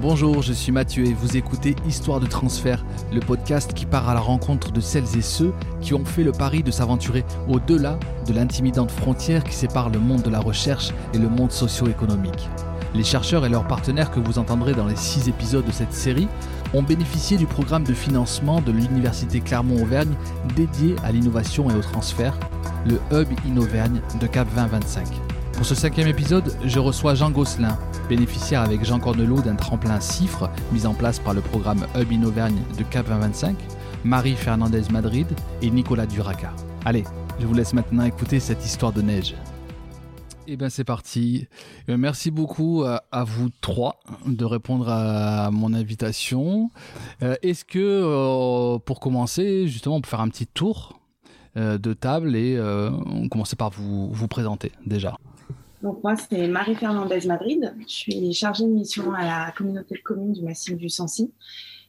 Bonjour, je suis Mathieu et vous écoutez Histoire de transfert, le podcast qui part à la rencontre de celles et ceux qui ont fait le pari de s'aventurer au-delà de l'intimidante frontière qui sépare le monde de la recherche et le monde socio-économique. Les chercheurs et leurs partenaires que vous entendrez dans les six épisodes de cette série ont bénéficié du programme de financement de l'Université Clermont-Auvergne dédié à l'innovation et au transfert, le Hub Innovergne de Cap 2025. Pour ce cinquième épisode, je reçois Jean Gosselin, bénéficiaire avec Jean Cornelot d'un tremplin CIFRE mis en place par le programme Hub Innovergne de Cap 2025, Marie Fernandez Madrid et Nicolas Duraca. Allez, je vous laisse maintenant écouter cette histoire de neige. Eh bien, c'est parti. Euh, merci beaucoup à, vous trois de répondre à mon invitation. Euh, est-ce que, euh, pour commencer, justement, on peut faire un petit tour de table et on commencer par vous présenter déjà donc moi, c'est Marie Fernandez Madrid. Je suis chargée de mission à la communauté de communes du massif du Sancy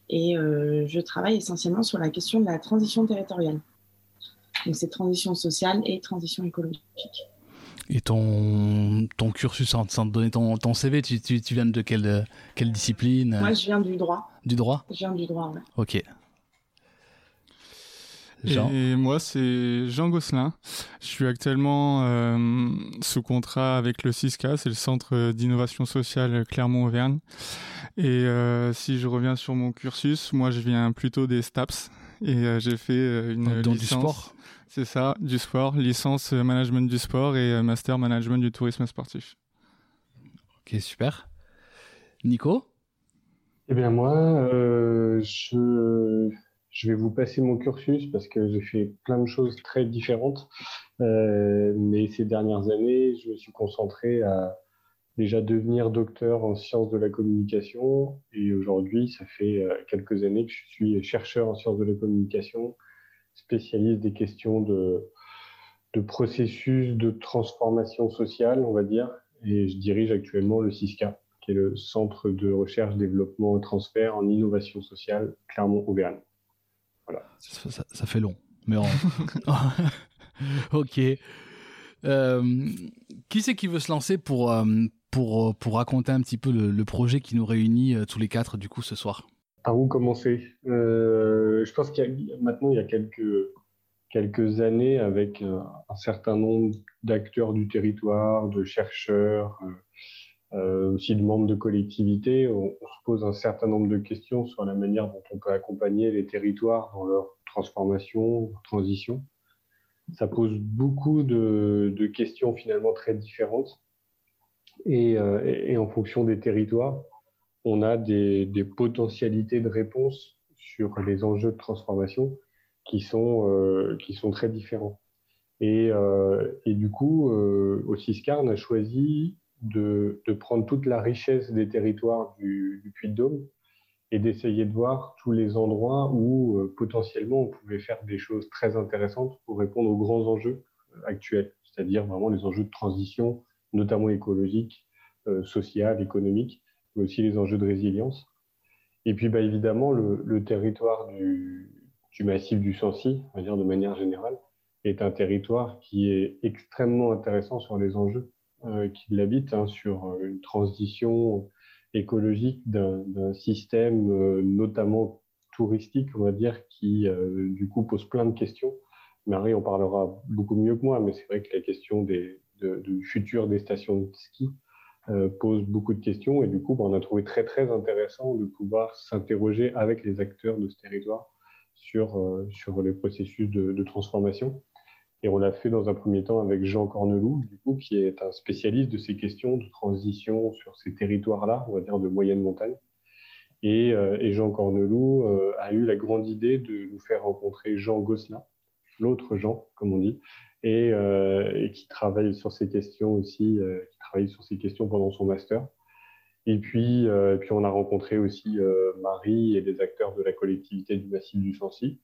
et je travaille essentiellement sur la question de la transition territoriale. Donc c'est transition sociale et transition écologique. Et ton, ton cursus, sans, te donner ton, ton CV, tu, tu, viens de quelle, quelle discipline? Moi, je viens du droit. Du droit? Je viens du droit, oui. Ok. Jean. Et moi, c'est Jean Gosselin. Je suis actuellement euh, sous contrat avec le CISCA, c'est le Centre d'innovation sociale Clermont-Auvergne. Et euh, si je reviens sur mon cursus, moi, je viens plutôt des STAPS et euh, j'ai fait une Dans licence. du sport c'est ça, du sport, licence management du sport et euh, master management du tourisme sportif. Ok, super. Nico? Eh bien moi, euh, je, je, vais vous passer mon cursus parce que j'ai fait plein de choses très différentes. mais ces dernières années, je me suis concentré à déjà devenir docteur en sciences de la communication. Et aujourd'hui, ça fait quelques années que je suis chercheur en sciences de la communication spécialiste des questions de, de processus de transformation sociale, on va dire, et je dirige actuellement le CISCA, qui est le Centre de recherche, développement et transfert en innovation sociale Clermont-Auvergne. Voilà. Ça, fait long, mais ok. Euh, qui c'est qui veut se lancer pour, euh, pour, pour raconter un petit peu le, le projet qui nous réunit euh, tous les quatre du coup ce soir? Par où commencer? Euh, Je pense qu'il y a maintenant il y a quelques quelques années avec euh, un, certain nombre d'acteurs du territoire, de chercheurs, euh, aussi de membres de collectivités, on, se pose un certain nombre de questions sur la manière dont on peut accompagner les territoires dans leur transformation, transition. Ça pose beaucoup de, de questions finalement très différentes et, et en fonction des territoires on a des, potentialités de réponse sur les enjeux de transformation qui sont, euh, qui sont très différents. Et, euh, du coup, euh, on a choisi de, prendre toute la richesse des territoires du, du Puy-de-Dôme et d'essayer de voir tous les endroits où potentiellement on pouvait faire des choses très intéressantes pour répondre aux grands enjeux actuels, c'est-à-dire vraiment les enjeux de transition, notamment écologique, social, économique, mais aussi les enjeux de résilience. Et puis, bah, évidemment, le, territoire du, massif du Sancy, on va dire de manière générale, est un territoire qui est extrêmement intéressant sur les enjeux euh, qui l'habitent, hein, sur une transition écologique d'un système, euh, notamment touristique, on va dire, qui euh, du coup pose plein de questions. Marie en parlera beaucoup mieux que moi, mais c'est vrai que la question des, du futur des stations de ski euh, pose beaucoup de questions et du coup, bah, on a trouvé très très intéressant de pouvoir s'interroger avec les acteurs de ce territoire sur, euh, sur les processus de, transformation. Et on l'a fait dans un premier temps avec Jean Corneloup, du coup, qui est un spécialiste de ces questions de transition sur ces territoires-là, on va dire de moyenne montagne. Et, euh, et Jean Corneloup a eu la grande idée de nous faire rencontrer Jean Gosselin, l'autre Jean, comme on dit, et, et, qui travaille sur ces questions aussi, travaillé sur ces questions pendant son master. Et puis, euh, puis on a rencontré aussi euh, Marie et des acteurs de la collectivité du Massif du Sancy.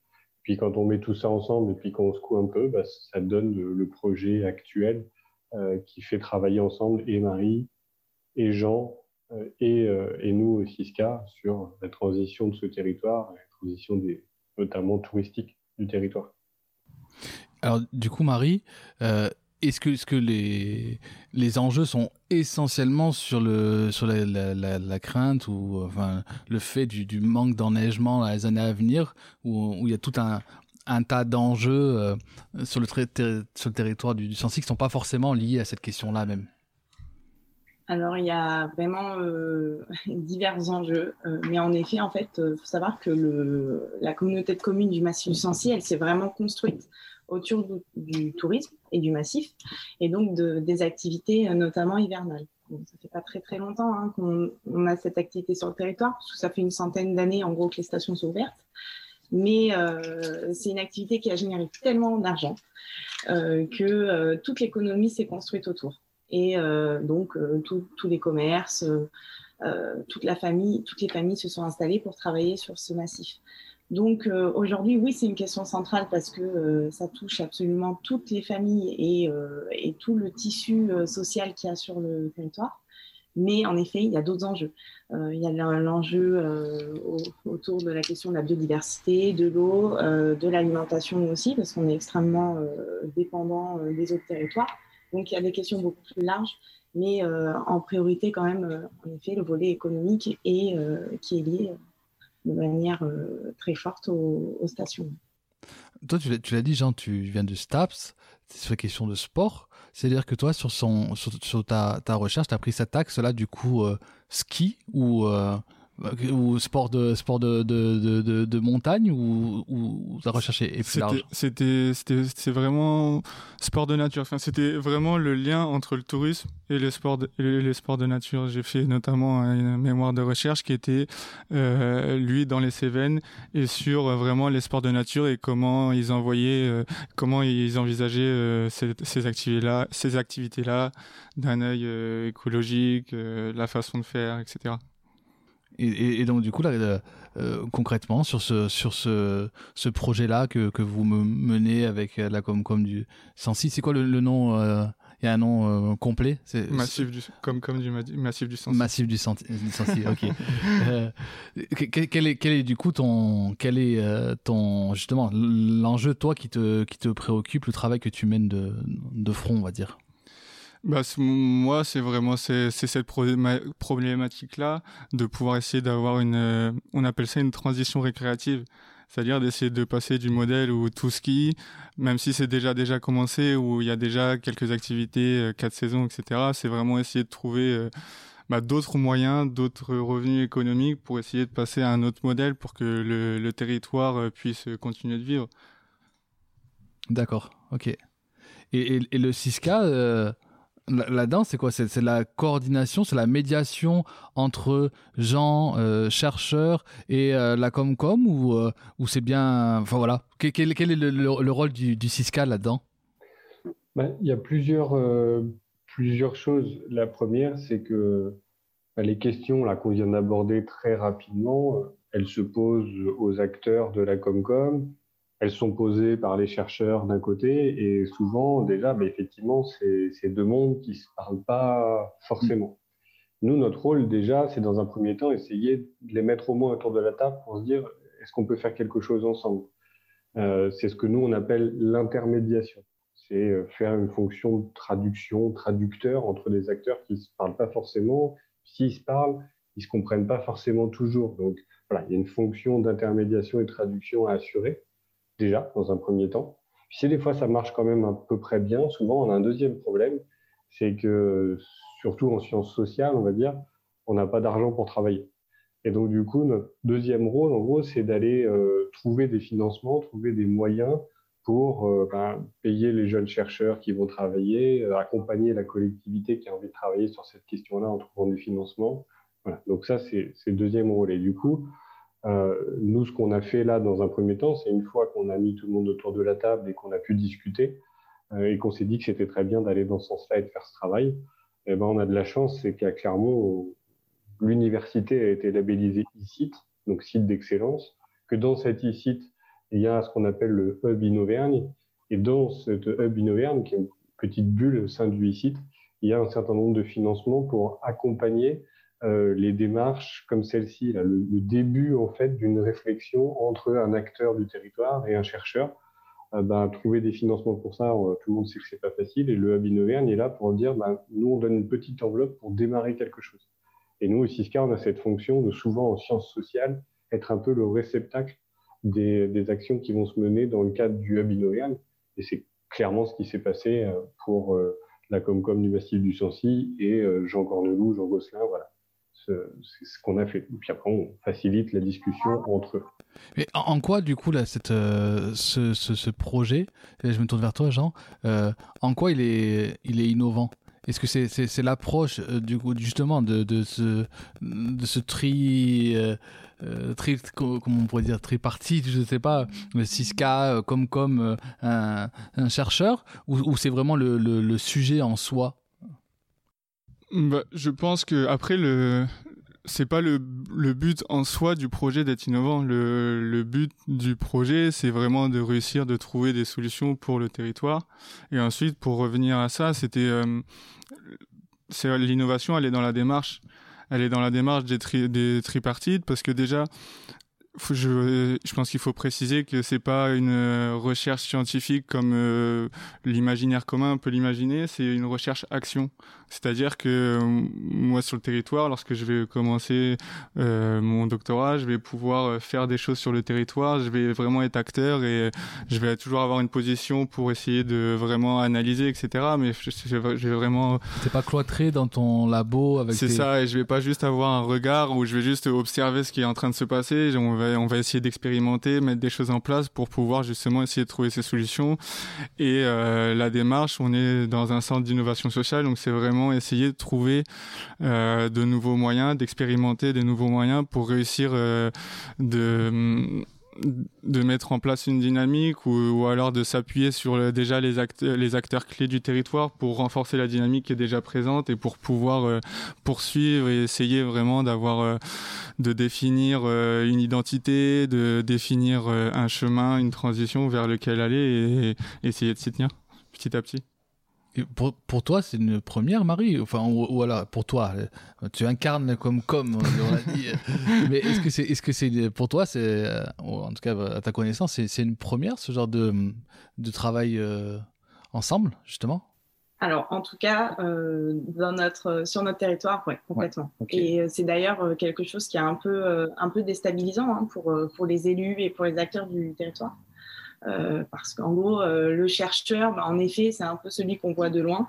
Puis quand on met tout ça ensemble et puis qu'on secoue un peu, bah, ça donne le, projet actuel euh, qui fait travailler ensemble et Marie et Jean et, et, nous au CISCA sur la transition de ce territoire, la transition des, notamment touristique du territoire. Alors du coup Marie, est-ce que, -ce que les, les enjeux sont essentiellement sur, le, sur la, la, crainte ou enfin, le fait du, du manque d'enneigement dans les années à venir, où, où il y a tout un, un tas d'enjeux euh, sur, le sur le territoire du, du Sancy qui ne sont pas forcément liés à cette question-là même? Alors, il y a vraiment euh, divers enjeux, euh, mais en effet, en fait, il faut savoir que le, la communauté de communes du massif du Sancy, elle s'est vraiment construite autour du, tourisme et du massif, et donc de, des activités notamment hivernales. Ça ça fait pas très très longtemps hein, qu'on a cette activité sur le territoire, parce que ça fait une centaine d'années en gros que les stations sont ouvertes. Mais euh, c'est une activité qui a généré tellement d'argent euh, que euh, toute l'économie s'est construite autour. Et euh, donc euh, tous les commerces, toute la famille, toutes les familles se sont installées pour travailler sur ce massif. Donc euh, aujourd'hui, oui, c'est une question centrale parce que euh, ça touche absolument toutes les familles et, euh, et tout le tissu social qu'il y a sur le territoire. Mais en effet, il y a d'autres enjeux. il y a l'enjeu autour de la question de la biodiversité, de l'eau, de l'alimentation aussi, parce qu'on est extrêmement dépendant des autres territoires. Donc il y a des questions beaucoup plus larges, mais en priorité quand même, en effet, le volet économique et qui est lié de manière euh, très forte aux, aux, stations. Toi, tu l'as dit, Jean, tu viens de STAPS, c'est une question de sport. C'est-à-dire que toi, sur, sur, sur ta, recherche, tu as pris cet axe-là, du coup, euh, ski ou, euh, ou sport de sport de de, de, de montagne ou, ou la recherche est C'était c'était vraiment sport de nature. Enfin, c'était vraiment le lien entre le tourisme et les sports de, les sports de nature. J'ai fait notamment une mémoire de recherche qui était euh, lui dans les Cévennes et sur euh, vraiment les sports de nature et comment ils envoyaient euh, comment ils envisageaient euh, ces, activités là ces activités là d'un œil euh, écologique, la façon de faire, etc. Et, et, donc du coup là, euh, euh, concrètement sur ce sur ce ce projet là que que vous me menez avec la Comcom du Sensi, c'est quoi le, le nom euh, Il y a un nom euh, complet? C'est massif du comme comme du massif du Sensi. Massif du, Sensi, ok. Euh, quel, quel, est quel est du coup ton quel est ton justement l'enjeu toi qui te qui te préoccupe le travail que tu mènes de de front on va dire? Bah, moi, c'est vraiment c'est cette problématique-là de pouvoir essayer d'avoir une, euh, on appelle ça une transition récréative, c'est-à-dire d'essayer de passer du modèle où tout ski, même si c'est déjà déjà commencé, où il y a déjà quelques activités, euh, quatre saisons, etc. C'est vraiment essayer de trouver euh, bah, d'autres moyens, d'autres revenus économiques pour essayer de passer à un autre modèle pour que le, territoire puisse continuer de vivre. D'accord, ok. Et, et, le Siska, Là-dedans, c'est quoi? C'est la coordination, c'est la médiation entre gens, euh, chercheurs et euh, la Comcom ou, euh, ou c'est bien. Enfin voilà. Quel, est le, le, le, rôle du, CISCA là-dedans? Ben, Il y a plusieurs, plusieurs choses. La première, c'est que ben, les questions qu'on vient d'aborder très rapidement, elles se posent aux acteurs de la Comcom, elles sont posées par les chercheurs d'un côté et souvent déjà, mais effectivement, c'est deux mondes qui se parlent pas forcément. Nous, notre rôle déjà, c'est dans un premier temps essayer de les mettre au moins autour de la table pour se dire est-ce qu'on peut faire quelque chose ensemble? Euh, c'est ce que nous on appelle l'intermédiation. C'est euh, faire une fonction de traduction, traducteur entre des acteurs qui se parlent pas forcément. S'ils se parlent, ils se comprennent pas forcément toujours. Donc voilà, il y a une fonction d'intermédiation et de traduction à assurer déjà, dans un premier temps. Si des fois ça marche quand même à peu près bien, souvent on a un deuxième problème, c'est que, surtout en sciences sociales, on va dire, on n'a pas d'argent pour travailler. Et donc du coup, notre deuxième rôle, en gros, c'est d'aller euh, trouver des financements, trouver des moyens pour euh, ben, payer les jeunes chercheurs qui vont travailler, euh, accompagner la collectivité qui a envie de travailler sur cette question-là en trouvant des financements. Voilà. Donc ça, c'est le deuxième rôle. Et du coup, euh, nous, ce qu'on a fait là dans un premier temps, c'est une fois qu'on a mis tout le monde autour de la table et qu'on a pu discuter euh, et qu'on s'est dit que c'était très bien d'aller dans ce sens-là et de faire ce travail, eh ben, on a de la chance, c'est qu'à Clermont, l'université a été labellisée e-site, donc site d'excellence, que dans cet e-site, il y a ce qu'on appelle le hub Innovergne, et dans ce hub Innovergne, qui est une petite bulle au sein du e-site, il y a un certain nombre de financements pour accompagner euh, les démarches comme celle-ci, le, début en fait d'une réflexion entre un acteur du territoire et un chercheur, ben, trouver des financements pour ça, tout le monde sait que c'est pas facile. Et le Hub Innoverne est là pour dire, ben, nous, on donne une petite enveloppe pour démarrer quelque chose. Et nous, au CISCA, on a cette fonction de souvent en sciences sociales être un peu le réceptacle des, actions qui vont se mener dans le cadre du Hub Innoverne. Et c'est clairement ce qui s'est passé euh, pour euh, la Comcom du Massif du Sancy et euh, Jean Cornelou, Jean Gosselin, voilà. C'est ce qu'on a fait. Et puis après, on facilite la discussion entre eux. Mais en quoi, du coup, là, cette, ce, ce, projet, je me tourne vers toi, Jean, en quoi il est, il est innovant? Est-ce que c'est l'approche du coup justement de, de ce de ce tri euh, tri, comment on pourrait dire, tripartite, je ne sais pas, 6K, comme comme un, chercheur, ou, c'est vraiment le, sujet en soi? Bah, Je pense que après le c'est pas le, but en soi du projet d'être innovant. Le, but du projet, c'est vraiment de réussir de trouver des solutions pour le territoire. Et ensuite, pour revenir à ça, c'était euh, l'innovation, elle est dans la démarche elle est dans la démarche des, des tripartites parce que déjà, je, je, pense qu'il faut préciser que c'est pas une euh, recherche scientifique comme euh, l'imaginaire commun peut l'imaginer, c'est une recherche action. C'est-à-dire que euh, moi sur le territoire, lorsque je vais commencer euh, mon doctorat, je vais pouvoir faire des choses sur le territoire, je vais vraiment être acteur et je vais toujours avoir une position pour essayer de vraiment analyser, etc. Mais je, je vais vraiment. T'es pas cloîtré dans ton labo avec. C'est ça, et je vais pas juste avoir un regard où je vais juste observer ce qui est en train de se passer. On va, on va essayer d'expérimenter, mettre des choses en place pour pouvoir justement essayer de trouver ces solutions. Et euh, la démarche, on est dans un centre d'innovation sociale, donc c'est vraiment essayer de trouver euh, de nouveaux moyens, d'expérimenter des nouveaux moyens pour réussir euh, de de mettre en place une dynamique ou, alors de s'appuyer sur déjà les, acteurs, les acteurs clés du territoire pour renforcer la dynamique qui est déjà présente et pour pouvoir euh, poursuivre et essayer vraiment d'avoir de définir une identité, de définir un chemin, une transition vers lequel aller et essayer de s'y tenir petit à petit. Pour, pour, toi, c'est une première, Marie Enfin, ou, alors, pour toi, tu incarnes comme comme, on l'a dit. Mais est-ce que c'est, est-ce que c'est pour toi, c'est, euh, en tout cas à ta connaissance, c'est, c'est une première ce genre de, de travail euh, ensemble, justement? Alors, en tout cas, euh, dans notre, sur notre territoire, ouais, complètement. Et c'est d'ailleurs quelque chose qui est un peu, un peu déstabilisant hein, pour, pour les élus et pour les acteurs du territoire. Euh, parce qu'en gros, euh, le chercheur, bah, en effet, c'est un peu celui qu'on voit de loin.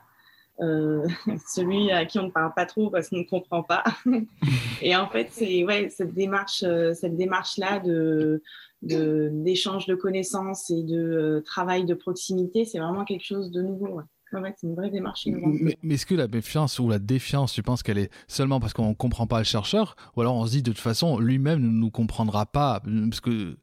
Euh, celui à qui on ne parle pas trop parce qu'on ne comprend pas. et en fait, c'est ouais, cette démarche, cette démarche-là de d'échange de, connaissances et de travail de proximité, c'est vraiment quelque chose de nouveau. Ouais. c'est une vraie démarche. Mais, mais est-ce que la méfiance ou la défiance, tu penses qu'elle est seulement parce qu'on ne comprend pas le chercheur? Ou alors on se dit de toute façon, lui-même ne nous comprendra pas Parce que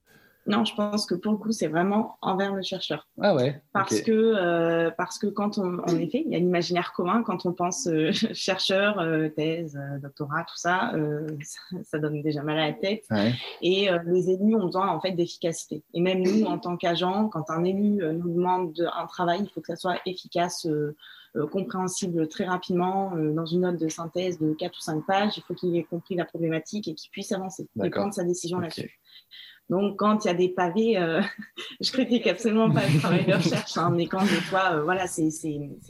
non, je pense que pour le coup, c'est vraiment envers le chercheur. Ah ouais. Parce que euh, parce que quand on, en effet, il y a l'imaginaire commun quand on pense euh, chercheur, euh, thèse, doctorat, tout ça, ça, donne déjà mal à la tête. Et les élus ont besoin en fait d'efficacité. Et même nous, en tant qu'agents, quand un élu nous demande un travail, il faut que ça soit efficace. compréhensible très rapidement dans une note de synthèse de 4 ou 5 pages. Il faut qu'il ait compris la problématique et qu'il puisse avancer et prendre sa décision là-dessus. Donc, quand il y a des pavés, euh, je critique absolument pas le travail de recherche, hein, mais quand des fois, euh, voilà, c'est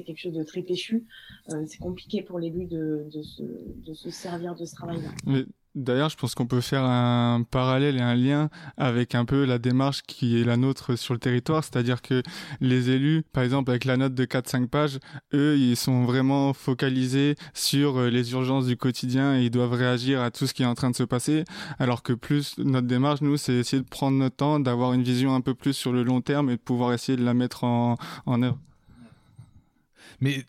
quelque chose de très péchu, euh, c'est compliqué pour l'élu de, de, se, de se servir de ce travail-là. D'ailleurs, je pense qu'on peut faire un parallèle et un lien avec un peu la démarche qui est la nôtre sur le territoire, c'est-à-dire que les élus, par exemple avec la note de 4-5 pages, eux, ils sont vraiment focalisés sur euh, les urgences du quotidien et ils doivent réagir à tout ce qui est en train de se passer, alors que plus notre démarche, nous, c'est essayer de prendre notre temps, d'avoir une vision un peu plus sur le long terme et de pouvoir essayer de la mettre en, en œuvre. Mais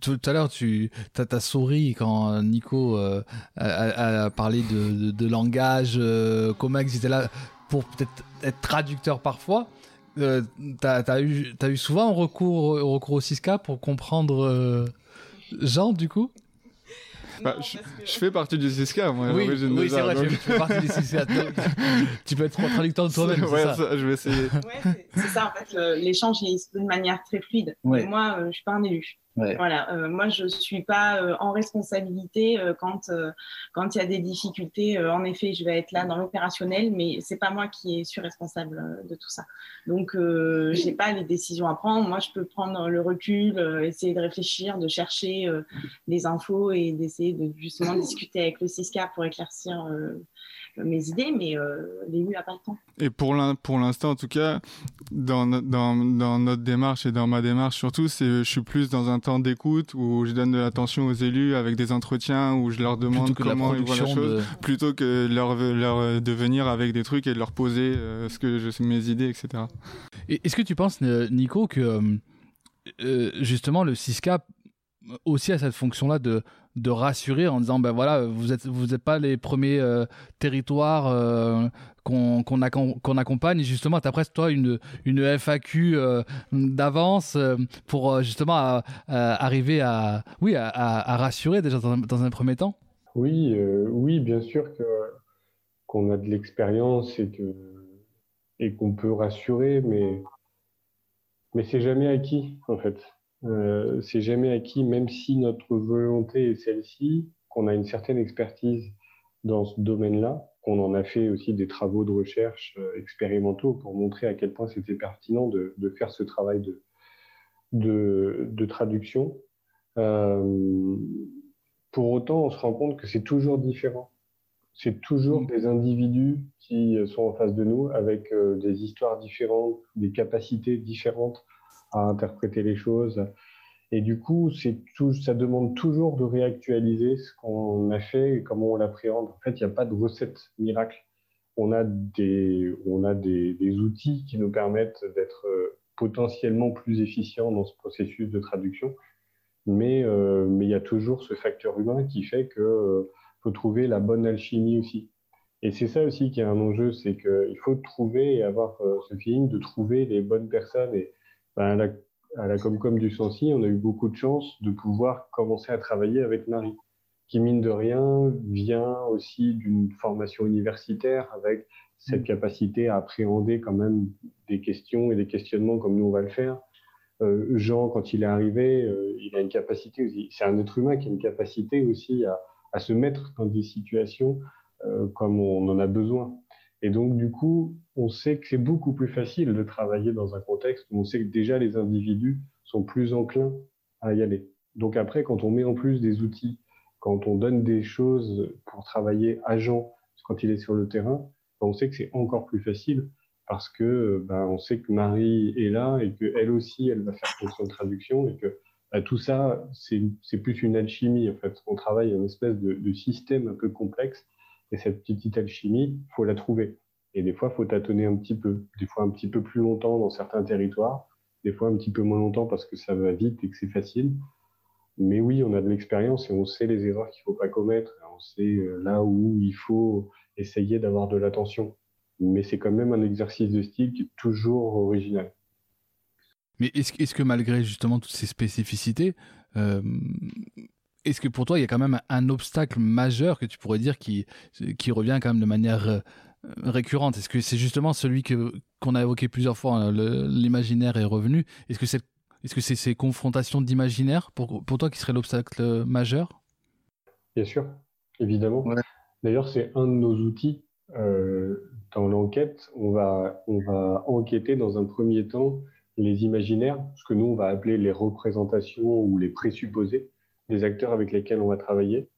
tout à l'heure, tu as, souri quand Nico euh, a, parlé de, langage. Euh, Comax était là pour peut-être être traducteur parfois. Euh, t'as as eu, souvent recours, recours au 6K pour comprendre euh, Jean, du coup? Bah, je, fais partie du 6K, moi. Oui, oui c'est vrai, donc... tu fais partie du 6K. tu peux être traducteur de toi-même, ouais, ça. ça. Je vais essayer. Ouais, c'est ça, en fait, l'échange est de manière très fluide. Moi, euh, je suis pas un élu. Voilà, euh, moi je suis pas euh, en responsabilité euh, quand quand il y a des difficultés. en effet, je vais être là dans l'opérationnel, mais c'est pas moi qui suis responsable de tout ça. Donc je n'ai pas les décisions à prendre. Moi, je peux prendre le recul, essayer de réfléchir, de chercher des infos et d'essayer de justement discuter avec le CISCA pour éclaircir mes idées, mais euh, l'élu n'a pas le temps. Et pour l'instant, en tout cas, dans, dans, dans, notre démarche et dans ma démarche surtout, c'est je suis plus dans un temps d'écoute où je donne de l'attention aux élus avec des entretiens où je leur demande comment ils voient la chose, plutôt que leur, leur de venir avec des trucs et de leur poser euh, ce que je, mes idées, etc. Est-ce que tu penses, Nico, que euh, justement le 6K aussi a cette fonction-là de de rassurer en disant ben voilà vous êtes vous êtes pas les premiers euh, territoires euh, qu'on qu'on accompagne. Justement tu presque toi une une FAQ euh, d'avance pour justement arriver à oui à, rassurer déjà dans, un premier temps. Oui oui bien sûr que qu'on a de l'expérience et que et qu'on peut rassurer mais mais c'est jamais acquis en fait euh, c'est jamais acquis, même si notre volonté est celle-ci, qu'on a une certaine expertise dans ce domaine-là, qu'on en a fait aussi des travaux de recherche euh, expérimentaux pour montrer à quel point c'était pertinent de, faire ce travail de, de, traduction. Euh, pour autant, on se rend compte que c'est toujours différent. C'est toujours mmh. des individus qui sont en face de nous avec des histoires différentes, des capacités différentes à interpréter les choses. Et du coup, tout, ça demande toujours de réactualiser ce qu'on a fait et comment on l'appréhende. En fait, il n'y a pas de recette miracle. On a des, on a des, des outils qui nous permettent d'être euh, potentiellement plus efficients dans ce processus de traduction. Mais, euh, mais il y a toujours ce facteur humain qui fait qu'il euh, faut trouver la bonne alchimie aussi. Et c'est ça aussi qui est un enjeu, c'est qu'il faut trouver et avoir euh, ce feeling de trouver les bonnes personnes. Ben, la, à la Comcom du Sancy, on a eu beaucoup de chance de pouvoir commencer à travailler avec Marie, qui mine de rien vient aussi d'une formation universitaire avec cette mm. capacité à appréhender quand même des questions et des questionnements comme nous on va le faire. Euh, Jean, quand il est arrivé, euh, il a une capacité c'est un être humain qui a une capacité aussi à, à se mettre dans des situations euh, comme on en a besoin. Et donc, du coup, on sait que c'est beaucoup plus facile de travailler dans un contexte où on sait que déjà les individus sont plus enclins à y aller. Donc après, quand on met en plus des outils, quand on donne des choses pour travailler agent quand il est sur le terrain, ben, on sait que c'est encore plus facile parce que ben, on sait que Marie est là et qu'elle aussi, elle va faire fonction de traduction et que ben, tout ça, c'est plus une alchimie en fait. On travaille une espèce de, de système un peu complexe et cette petite alchimie, faut la trouver. Et des fois, faut tâtonner un petit peu. Des fois, un petit peu plus longtemps dans certains territoires. Des fois, un petit peu moins longtemps parce que ça va vite et que c'est facile. Mais oui, on a de l'expérience et on sait les erreurs qu'il faut pas commettre. On sait euh, là où il faut essayer d'avoir de l'attention. Mais c'est quand même un exercice de est toujours original. Mais est-ce est que malgré justement toutes ces spécificités, euh, est-ce que pour toi, il y a quand même un obstacle majeur que tu pourrais dire qui, qui revient quand même de manière euh, récurrente. Est-ce que c'est justement celui que, qu'on a évoqué plusieurs fois, hein, l'imaginaire est revenu? Est-ce que c'est est-ce que c'est ces confrontations d'imaginaire pour, pour toi qui serait l'obstacle majeur? Bien sûr, évidemment. D'ailleurs, c'est un de nos outils. Euh, dans l'enquête, on va, on va enquêter dans un premier temps les imaginaires, ce que nous, on va appeler les représentations ou les présupposés des acteurs avec lesquels on va travailler,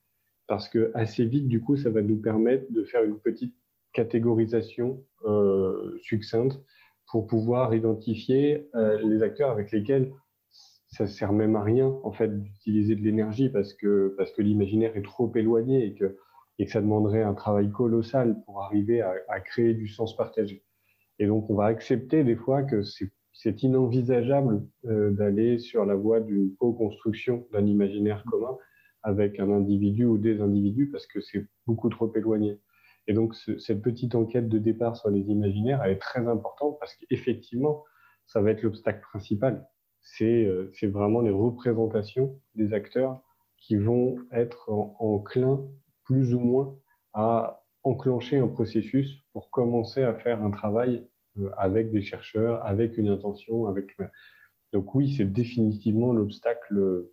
parce que assez vite, du coup, ça va nous permettre de faire une petite catégorisation euh, succincte pour pouvoir identifier euh, les acteurs avec lesquels ça sert même à rien en fait d'utiliser de l'énergie parce que parce que l'imaginaire est trop éloigné et que et ça demanderait un travail colossal pour arriver à, créer du sens partagé. Et donc on va accepter des fois que c'est c'est inenvisageable euh, d'aller sur la voie d'une co-construction d'un imaginaire commun avec un individu ou des individus parce que c'est beaucoup trop éloigné. Et donc, cette petite enquête de départ sur les imaginaires, elle est très importante parce qu'effectivement, ça va être l'obstacle principal. C'est euh, vraiment les représentations des acteurs qui vont être enclins plus ou moins à enclencher un processus pour commencer à faire un travail euh, avec des chercheurs, avec une intention, avec Donc oui, c'est définitivement l'obstacle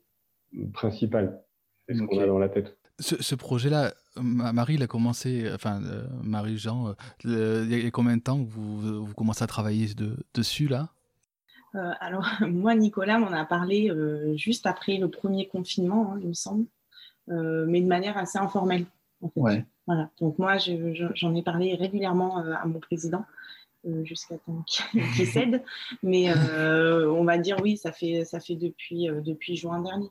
principal. C'est ce qu'on a dans la tête. Ce, projet-là, Marie, il a commencé, enfin, Marie-Jean, il y a combien de temps que vous, vous commencez à travailler dessus, là? Euh, alors, moi, Nicolas m'en a parlé euh, juste après le premier confinement, hein, il me semble, euh, mais de manière assez informelle. Voilà. Donc, moi, j'en ai parlé régulièrement à mon président. jusqu'à temps qu'il cède. Mais on va dire oui, ça fait, ça fait depuis, depuis juin dernier.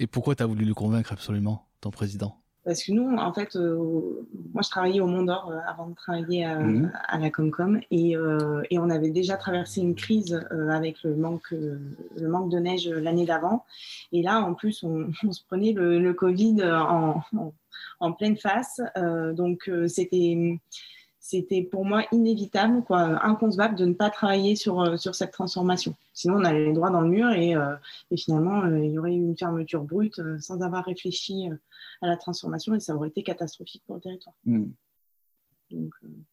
Et pourquoi tu as voulu le convaincre absolument, ton président? Parce que nous, en fait, euh, moi, je travaillais au Mont d'Or euh, avant de travailler à, mhm. la Comcom et, euh, et, on avait déjà traversé une crise avec le manque, le manque de neige l'année d'avant. Et là, en plus, on, se prenait le, Covid en, en, pleine face. donc, c'était c'était pour moi inévitable, quoi, inconcevable de ne pas travailler sur, euh, sur cette transformation. Sinon, on allait droit dans le mur et, euh, et finalement, euh, il y aurait eu une fermeture brute sans avoir réfléchi à la transformation et ça aurait été catastrophique pour le territoire. Mm.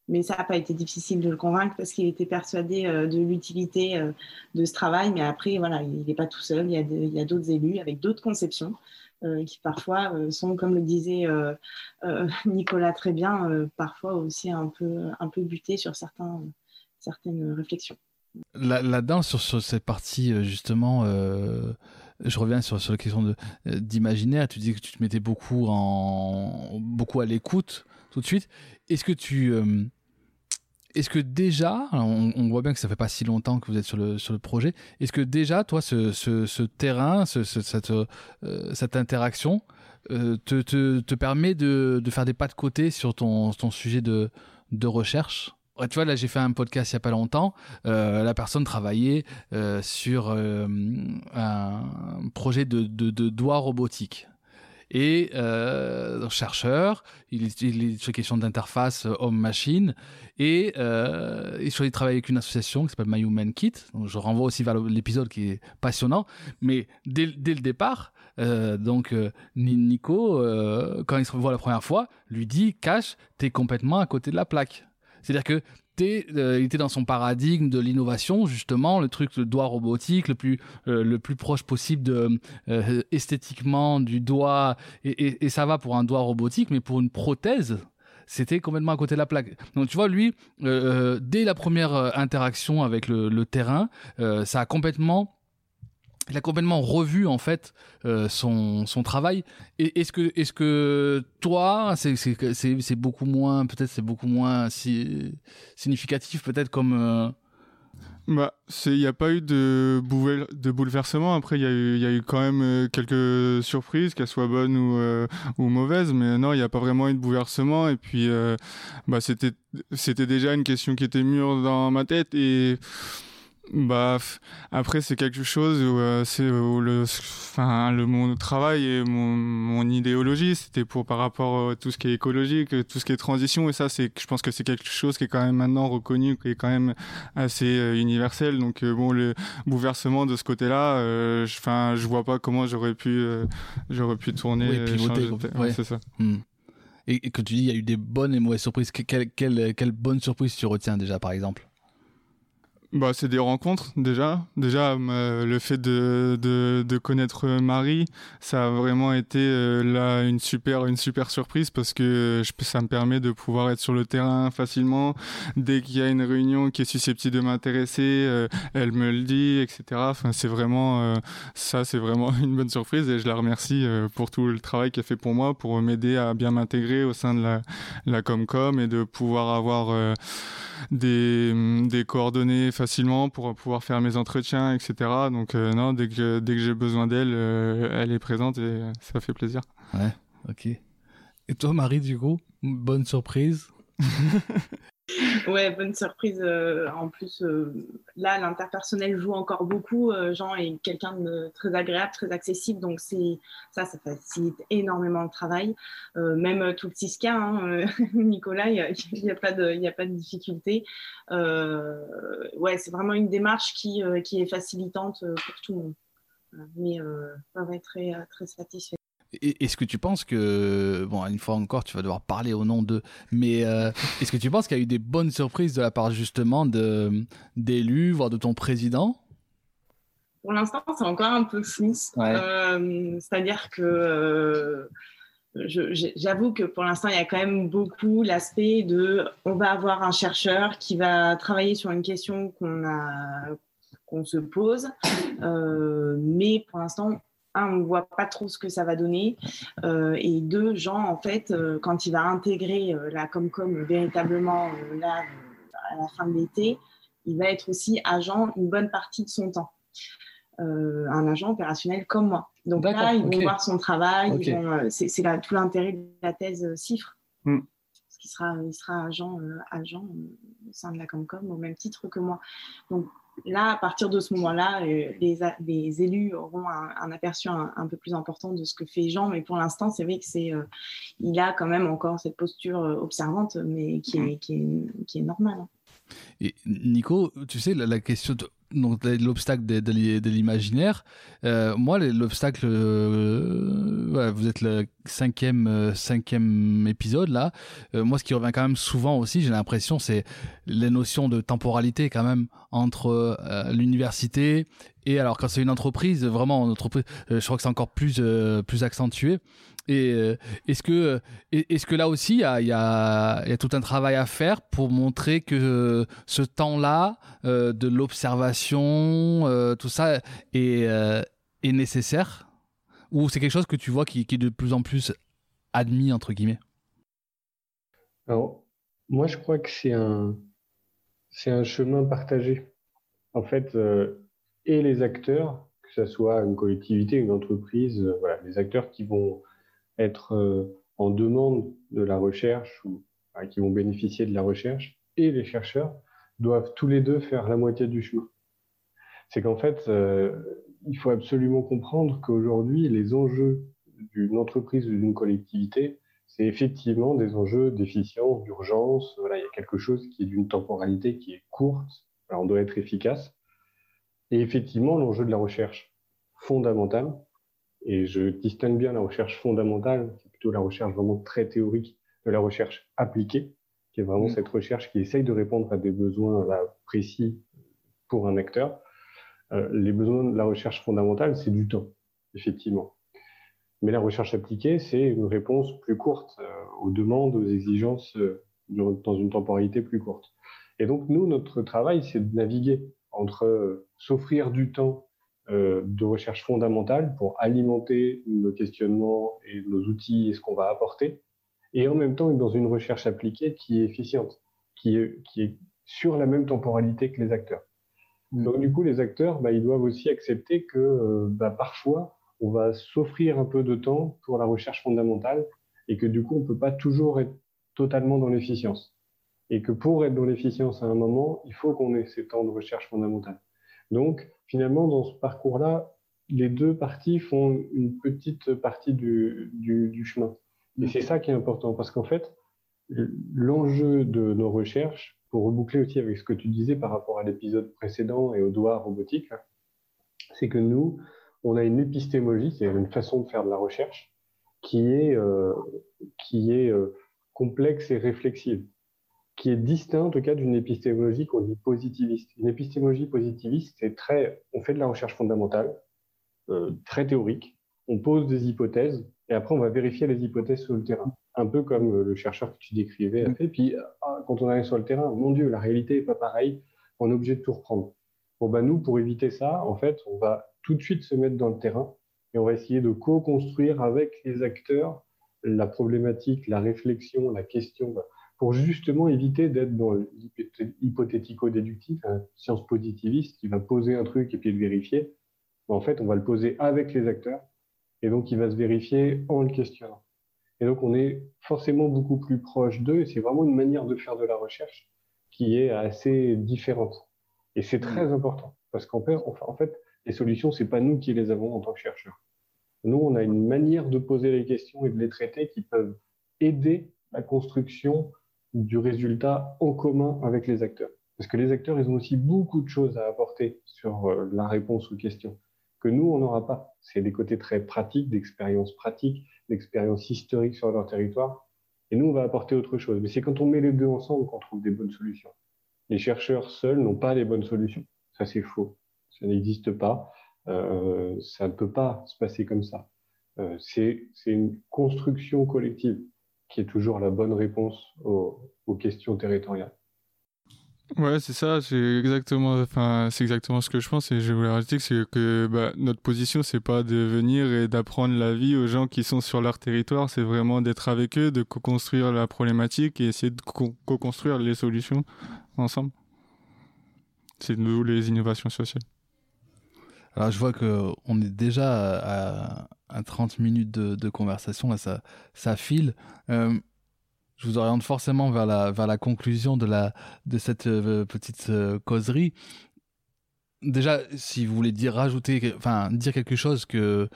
mais ça n'a pas été difficile de le convaincre parce qu'il était persuadé de l'utilité de ce travail. Mais après, voilà, il n'est pas tout seul. Il y a d'autres élus avec d'autres conceptions. Euh, qui parfois euh, sont, comme le disait euh, Nicolas très bien, parfois aussi un peu, un peu butés sur certains, certaines réflexions. Là-dedans, sur, sur, cette partie, justement, je reviens sur, sur la question d'imaginaire. Tu dis que tu te mettais beaucoup, en, beaucoup à l'écoute tout de suite. Est-ce que tu est-ce que déjà, on, voit bien que ça fait pas si longtemps que vous êtes sur le, sur le projet, est-ce que déjà, toi, ce, ce, terrain, ce, cette, euh, cette interaction euh, te, te, te, permet de, de, faire des pas de côté sur ton, ton sujet de, de recherche? Tu vois, là, j'ai fait un podcast il n'y a pas longtemps. Euh, la personne travaillait sur un projet de, de, de doigts robotiques et euh, chercheur, il, il est sur question d'interface euh, homme-machine, et euh, il travaille travailler avec une association qui s'appelle My Human Kit. Je renvoie aussi vers l'épisode qui est passionnant, mais dès, le départ, donc Nico, quand il se revoit la première fois, lui dit Cash, t'es complètement à côté de la plaque. C'est-à-dire que euh, il était dans son paradigme de l'innovation, justement, le truc de doigt robotique, le plus, euh, le plus proche possible euh, esthétiquement du doigt. Et, ça va pour un doigt robotique, mais pour une prothèse, c'était complètement à côté de la plaque. Donc tu vois, lui, dès la première interaction avec le terrain, ça a complètement il a complètement revu en fait euh, son, son travail. Est-ce que est-ce que toi c'est beaucoup moins peut-être c'est beaucoup moins si, significatif peut-être comme euh, bah, il n'y a pas eu de, de bouleversement. Après, il y, a eu, y a eu quand même euh, quelques surprises, qu'elles soient bonnes ou, ou mauvaises. Mais non, il n'y a pas vraiment eu de bouleversement. Et puis, bah, c'était, c'était déjà une question qui était mûre dans ma tête. Et bah après c'est quelque chose où euh, c'est le enfin le mon travail et mon, mon idéologie c'était pour par rapport à tout ce qui est écologique tout ce qui est transition. Et ça c'est je pense que c'est quelque chose qui est quand même maintenant reconnu qui est quand même assez euh, universel. Donc euh, bon le bouleversement de ce côté-là enfin je vois pas comment j'aurais pu j'aurais pu tourner oui, c'est ça. Hmm. et, et, que tu dis il y a eu des bonnes et mauvaises surprises. Quelle quelle quelle bonne surprise tu retiens déjà par exemple? Bah, c'est des rencontres déjà. Déjà, le fait de, de, de, connaître Marie, ça a vraiment été euh, là une super une super surprise parce que je, ça me permet de pouvoir être sur le terrain facilement. Dès qu'il y a une réunion qui est susceptible de m'intéresser, euh, elle me le dit, etc. Enfin, c'est vraiment euh, ça, c'est vraiment une bonne surprise et je la remercie pour tout le travail qu'elle fait pour moi, pour m'aider à bien m'intégrer au sein de la, la Comcom et de pouvoir avoir des, des coordonnées facilement pour pouvoir faire mes entretiens, etc. Donc euh, non, dès que, dès que j'ai besoin d'elle, euh, elle est présente et ça fait plaisir. Ouais, ok. Et toi, Marie, du coup, bonne surprise ouais, bonne surprise. Euh, en plus, euh, là, l'interpersonnel joue encore beaucoup. Euh, Jean est quelqu'un de très agréable, très accessible, donc ça, ça facilite énormément le travail. même tout le 6K, hein, Nicolas, il n'y a, pas de, a pas de difficulté. ouais, c'est vraiment une démarche qui, est facilitante pour tout le monde. Mais très, très satisfait. Est-ce que tu penses que, bon, une fois encore, tu vas devoir parler au nom d'eux, mais euh, est-ce que tu penses qu'il y a eu des bonnes surprises de la part justement d'élus, voire de ton président? Pour l'instant, c'est encore un peu flou. Euh, c'est-à-dire que euh, j'avoue que pour l'instant, il y a quand même beaucoup l'aspect de on va avoir un chercheur qui va travailler sur une question qu'on a qu'on se pose, euh, mais pour l'instant, un, on ne voit pas trop ce que ça va donner, et deux, Jean, en fait, quand il va intégrer la Comcom véritablement là à la fin de l'été, il va être aussi agent une bonne partie de son temps. Euh, un agent opérationnel comme moi. Donc là, ils vont voir son travail. Euh, c'est tout l'intérêt de la thèse euh, CIFRE. Hmm. Parce qu'il sera, il sera agent, agent au sein de la Comcom au même titre que moi. Donc là, à partir de ce moment-là, les, élus auront un, aperçu un, peu plus important de ce que fait Jean. Mais pour l'instant, c'est vrai que c'est, il a quand même encore cette posture observante, mais qui est, qui est, qui est normale. Et Nico, tu sais, la, question de, l'obstacle de, l'imaginaire, euh, moi, l'obstacle, euh, vous êtes le cinquième, euh, cinquième épisode là. moi, ce qui revient quand même souvent aussi, j'ai l'impression, c'est les notions de temporalité quand même entre l'université et alors quand c'est une entreprise, vraiment entreprise, je crois que c'est encore plus, plus accentué. Et euh, est-ce que, euh, est-ce que là aussi, il y a, y, y a, tout un travail à faire pour montrer que ce temps-là euh, de l'observation, tout ça est, est nécessaire? Ou c'est quelque chose que tu vois qui, est de plus en plus admis, entre guillemets? Alors, moi, je crois que c'est un, un chemin partagé. En fait, et les acteurs, que ce soit une collectivité, une entreprise, voilà, les acteurs qui vont être euh, en demande de la recherche ou qui vont bénéficier de la recherche et les chercheurs doivent tous les deux faire la moitié du chemin. C'est qu'en fait, euh, il faut absolument comprendre qu'aujourd'hui, les enjeux d'une entreprise ou d'une collectivité, c'est effectivement des enjeux d'efficience, d'urgence. Voilà, il y a quelque chose qui est d'une temporalité qui est courte. Alors, on doit être efficace. Et effectivement, l'enjeu de la recherche fondamentale, et je distingue bien la recherche fondamentale, qui est plutôt la recherche vraiment très théorique, de la recherche appliquée, qui est vraiment mm. cette recherche qui essaye de répondre à des besoins précis pour un acteur. Euh, les besoins de la recherche fondamentale, c'est du temps, effectivement. Mais la recherche appliquée, c'est une réponse plus courte euh, aux demandes, aux exigences euh, dans une temporalité plus courte. Et donc, nous, notre travail, c'est de naviguer entre s'offrir du temps euh, de recherche fondamentale pour alimenter nos questionnements et nos outils et ce qu'on va apporter, et en même temps être dans une recherche appliquée qui est efficiente, qui est, qui est sur la même temporalité que les acteurs. Mm. Donc du coup, les acteurs, bah, ils doivent aussi accepter que euh, bah, parfois, on va s'offrir un peu de temps pour la recherche fondamentale et que du coup, on ne peut pas toujours être totalement dans l'efficience. Et que pour être dans l'efficience à un moment, il faut qu'on ait ces temps de recherche fondamentale. Donc, finalement, dans ce parcours-là, les deux parties font une petite partie du, chemin. Et c'est ça qui est important, parce qu'en fait, l'enjeu de nos recherches, pour reboucler aussi avec ce que tu disais par rapport à l'épisode précédent et aux doigts robotiques, c'est que nous, on a une épistémologie, c'est une façon de faire de la recherche qui est, euh, euh, complexe et réflexive qui est distinct en tout cas d'une épistémologie qu'on dit positiviste. Une épistémologie positiviste, c'est très, on fait de la recherche fondamentale, euh, très théorique, on pose des hypothèses et après on va vérifier les hypothèses sur le terrain. Un peu comme euh, le chercheur que tu décrivais a fait. Puis ah, quand on arrive sur le terrain, mon Dieu, la réalité n'est pas pareille, on est obligé de tout reprendre. Bon, ben, nous, pour éviter ça, en fait, on va tout de suite se mettre dans le terrain et on va essayer de co-construire avec les acteurs la problématique, la réflexion, la question pour justement éviter d'être dans l'hypothético-déductif, hein, science positiviste qui va poser un truc et puis le vérifier. En fait, on va le poser avec les acteurs et donc il va se vérifier en le questionnant. Et donc on est forcément beaucoup plus proche d'eux et c'est vraiment une manière de faire de la recherche qui est assez différente. Et c'est très mmh. important parce qu'en fait, en fait, les solutions, c'est pas nous qui les avons en tant que chercheurs. Nous, on a une manière de poser les questions et de les traiter qui peuvent aider la construction du résultat en commun avec les acteurs. Parce que les acteurs, ils ont aussi beaucoup de choses à apporter sur euh, la réponse aux questions que nous, on n'aura pas. C'est des côtés très pratiques, d'expérience pratique, d'expérience historique sur leur territoire. Et nous, on va apporter autre chose. Mais c'est quand on met les deux ensemble qu'on trouve des bonnes solutions. Les chercheurs seuls n'ont pas les bonnes solutions. Ça, c'est faux. Ça n'existe pas. ça ne peut pas se passer comme ça. c'est une construction collective qui est toujours la bonne réponse aux questions territoriales. Ouais, c'est ça, c'est exactement, enfin, c'est exactement ce que je pense et je voulais rajouter c'est que bah, notre position, c'est pas de venir et d'apprendre la vie aux gens qui sont sur leur territoire, c'est vraiment d'être avec eux, de co-construire la problématique et essayer de co-construire les solutions ensemble. C'est nous les innovations sociales. Alors je vois que on est déjà à, 30 minutes de, conversation, là ça, ça file. Euh, je vous oriente forcément vers la, vers la conclusion de, la, de cette euh, petite euh, causerie. Déjà, si vous voulez dire, rajouter, enfin, dire quelque chose que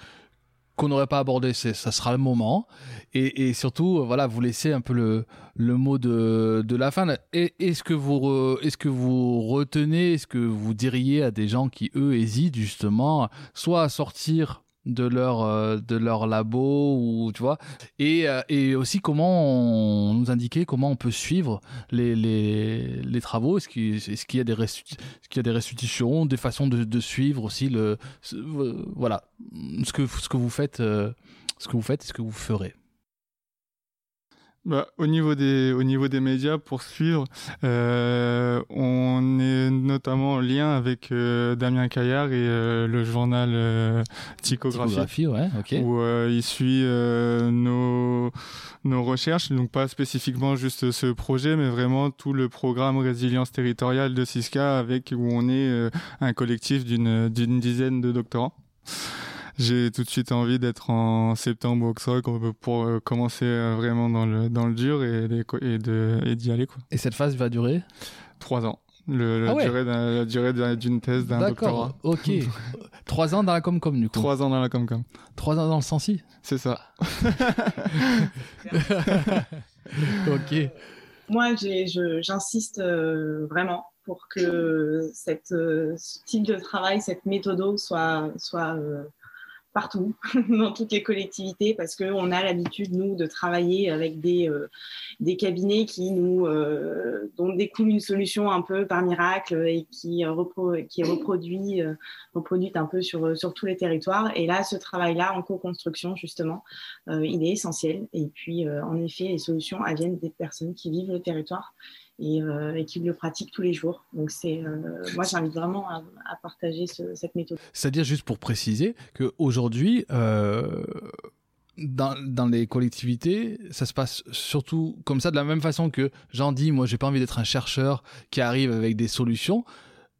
qu'on n'aurait pas abordé, ça sera le moment. Et, et, surtout, voilà, vous laissez un peu le, le mot de, de la fin. Est-ce que vous, est-ce que vous retenez, est-ce que vous diriez à des gens qui eux hésitent justement, soit à sortir de leur euh, de leur labo ou tu vois. Et, euh, et aussi comment nous indiquer comment on peut suivre les, les, les travaux. Est-ce qu'il y a des qu'il y a des restitutions des façons de, de suivre aussi le voilà ce que ce que vous faites euh, ce que vous faites et ce que vous ferez bah, au niveau des au niveau des médias pour suivre, euh, on est notamment en lien avec euh, Damien Caillard et euh, le journal euh, Tychographie, ouais, ok. où il suit nos nos recherches, donc pas spécifiquement juste ce projet, mais vraiment tout le programme résilience territoriale de Cisca avec où on est un collectif d'une dizaine de doctorants j'ai tout de suite envie d'être en septembre au XROC pour euh, commencer euh, vraiment dans le, dans le dur et, et, de, et d'y aller. Quoi. Et cette phase va durer? Trois ans. Le, la, ah durée la, durée d'une thèse d'un doctorat. D'accord, ok. Trois ans dans la Comcom, du coup. Trois ans dans la Comcom. Trois ans dans le Sensi? C'est ça. ok. Moi, j'insiste euh, vraiment pour que cette, ce type de travail, cette méthode soit, soit partout, dans toutes les collectivités, parce qu'on a l'habitude, nous, de travailler avec des, euh, cabinets qui nous euh, découle une solution un peu par miracle et qui, est reproduit, euh, reproduite un peu sur, tous les territoires. Et là, ce travail-là, en co-construction, justement, il est essentiel. Et puis, en effet, les solutions, viennent des personnes qui vivent le territoire euh, et, qui le pratique tous les jours. Donc c'est, euh, moi j'invite vraiment à, partager cette méthode. C'est-à-dire juste pour préciser qu'aujourd'hui, euh, dans, dans, les collectivités, ça se passe surtout comme ça, de la même façon que j'en dis, moi j'ai pas envie d'être un chercheur qui arrive avec des solutions.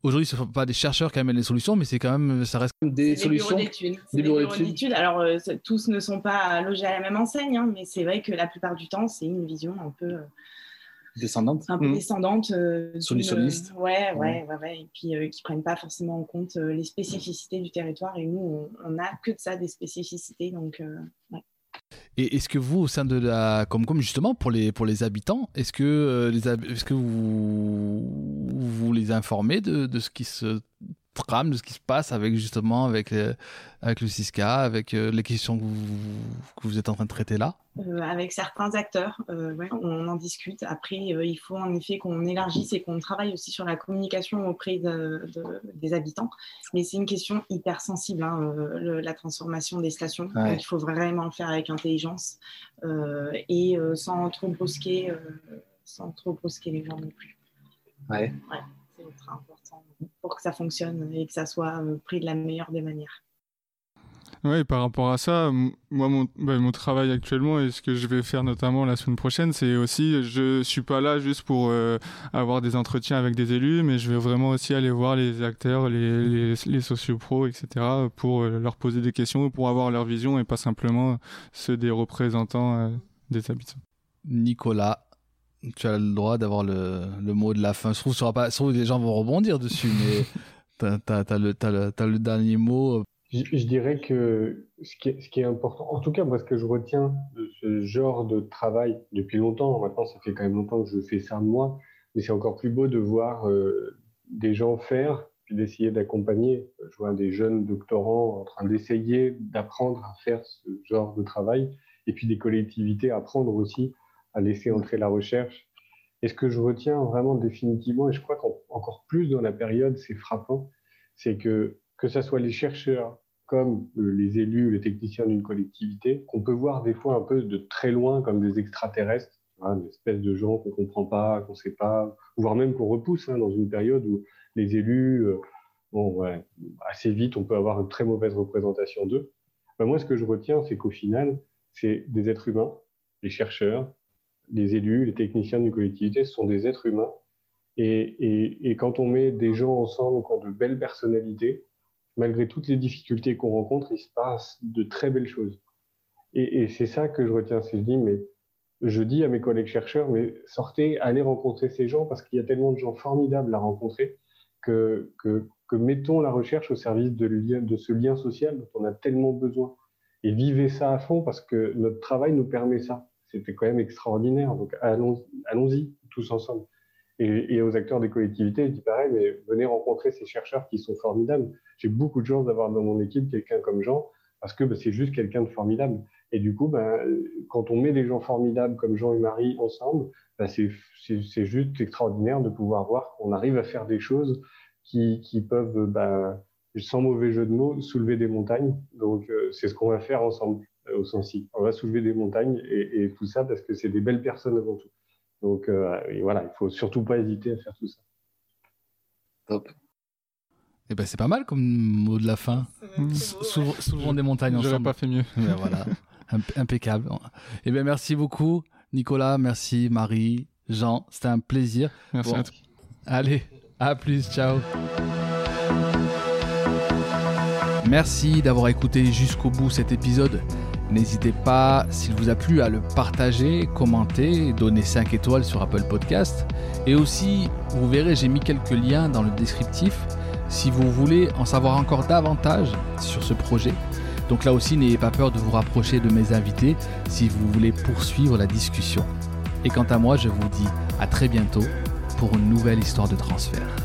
Aujourd'hui, ce ne sont pas des chercheurs qui amènent les solutions, mais c'est quand même, ça reste des, solutions. Des bureaux d'études. Alors, tous ne sont pas logés à la même enseigne, hein, mais c'est vrai que la plupart du temps, c'est une vision un peu descendante. Un peu mmh. descendante euh, solutionniste. ouais, ouais, ouais ouais et puis euh, qui prennent pas forcément en compte euh, les spécificités du territoire. Et nous on n'a que de ça des spécificités. Donc ouais. Et est-ce que vous, au sein de la Comcom, justement, pour les, pour les habitants, est-ce que, les, est-ce que vous, vous les informez de, de ce qui se trame de ce qui se passe avec justement avec, euh, avec le CISCA, avec euh, les questions que vous, que vous, êtes en train de traiter là? Euh, Avec certains acteurs, ouais, on en discute. Après, il faut en effet qu'on élargisse et qu'on travaille aussi sur la communication auprès de, des habitants. Mais c'est une question hyper sensible, hein, la transformation des stations. Donc, il faut vraiment le faire avec intelligence et sans trop brusquer, sans trop brusquer les gens non plus. Ouais. ouais ultra important pour que ça fonctionne et que ça soit euh, pris de la meilleure des manières. Oui, par rapport à ça, moi, mon, bah, mon, travail actuellement et ce que je vais faire notamment la semaine prochaine, c'est aussi, je suis pas là juste pour euh, avoir des entretiens avec des élus, mais je vais vraiment aussi aller voir les acteurs, les, les, les sociopros, etc., pour euh, leur poser des questions, pour avoir leur vision et pas simplement ceux des représentants des habitants. Nicolas, tu as le droit d'avoir le, le, mot de la fin. Je trouve, pas, que les gens vont rebondir dessus, mais tu as, le, le, dernier mot. Je, dirais que ce qui, est, ce qui, est, important, en tout cas, moi, ce que je retiens de ce genre de travail depuis longtemps, maintenant, ça fait quand même longtemps que je fais ça moi, mais c'est encore plus beau de voir euh, des gens faire, puis d'essayer d'accompagner. Je vois des jeunes doctorants en train d'essayer d'apprendre à faire ce genre de travail, et puis des collectivités apprendre aussi à laisser entrer la recherche. Et ce que je retiens vraiment définitivement, et je crois qu'encore plus dans la période, c'est frappant, c'est que que ce soit les chercheurs comme euh, les élus, les techniciens d'une collectivité, qu'on peut voir des fois un peu de très loin comme des extraterrestres, hein, des espèces de gens qu'on ne comprend pas, qu'on ne sait pas, voire même qu'on repousse hein, dans une période où les élus, euh, bon, ouais, assez vite, on peut avoir une très mauvaise représentation d'eux. Ben, moi, ce que je retiens, c'est qu'au final, c'est des êtres humains, les chercheurs, les élus, les techniciens d'une collectivité, ce sont des êtres humains. Et, quand on met des gens ensemble qui ont de belles personnalités, malgré toutes les difficultés qu'on rencontre, il se passe de très belles choses. Et, c'est ça que je retiens. C'est je dis, mais je dis à mes collègues chercheurs, mais sortez, allez rencontrer ces gens parce qu'il y a tellement de gens formidables à rencontrer que mettons la recherche au service de, de ce lien social dont on a tellement besoin. Et vivez ça à fond parce que notre travail nous permet ça. C'était quand même extraordinaire. Donc allons-y allons tous ensemble. Et, aux acteurs des collectivités, je dis pareil, mais venez rencontrer ces chercheurs qui sont formidables. J'ai beaucoup de chance d'avoir dans mon équipe quelqu'un comme Jean, parce que bah, c'est juste quelqu'un de formidable. Et du coup, bah, quand on met des gens formidables comme Jean et Marie ensemble, bah, c'est juste extraordinaire de pouvoir voir qu'on arrive à faire des choses qui, qui peuvent, sans mauvais jeu de mots, soulever des montagnes. Donc, euh, c'est ce qu'on va faire ensemble au Sensi. On va soulever des montagnes et, et tout ça parce que c'est des belles personnes avant tout. Donc euh, voilà, il faut surtout pas hésiter à faire tout ça. Top. Et eh ben c'est pas mal comme mot de la fin. souvent des montagnes ensemble. J'aurais pas fait mieux. Ben voilà, impeccable. Et eh ben merci beaucoup Nicolas, merci Marie, Jean, c'était un plaisir. Merci à toi. Allez, à plus, ciao. Merci d'avoir écouté jusqu'au bout cet épisode. N'hésitez pas, s'il vous a plu, à le partager, commenter, donner 5 étoiles sur Apple Podcast. Et aussi, vous verrez, j'ai mis quelques liens dans le descriptif si vous voulez en savoir encore davantage sur ce projet. Donc là aussi, n'ayez pas peur de vous rapprocher de mes invités si vous voulez poursuivre la discussion. Et quant à moi, je vous dis à très bientôt pour une nouvelle histoire de transfert.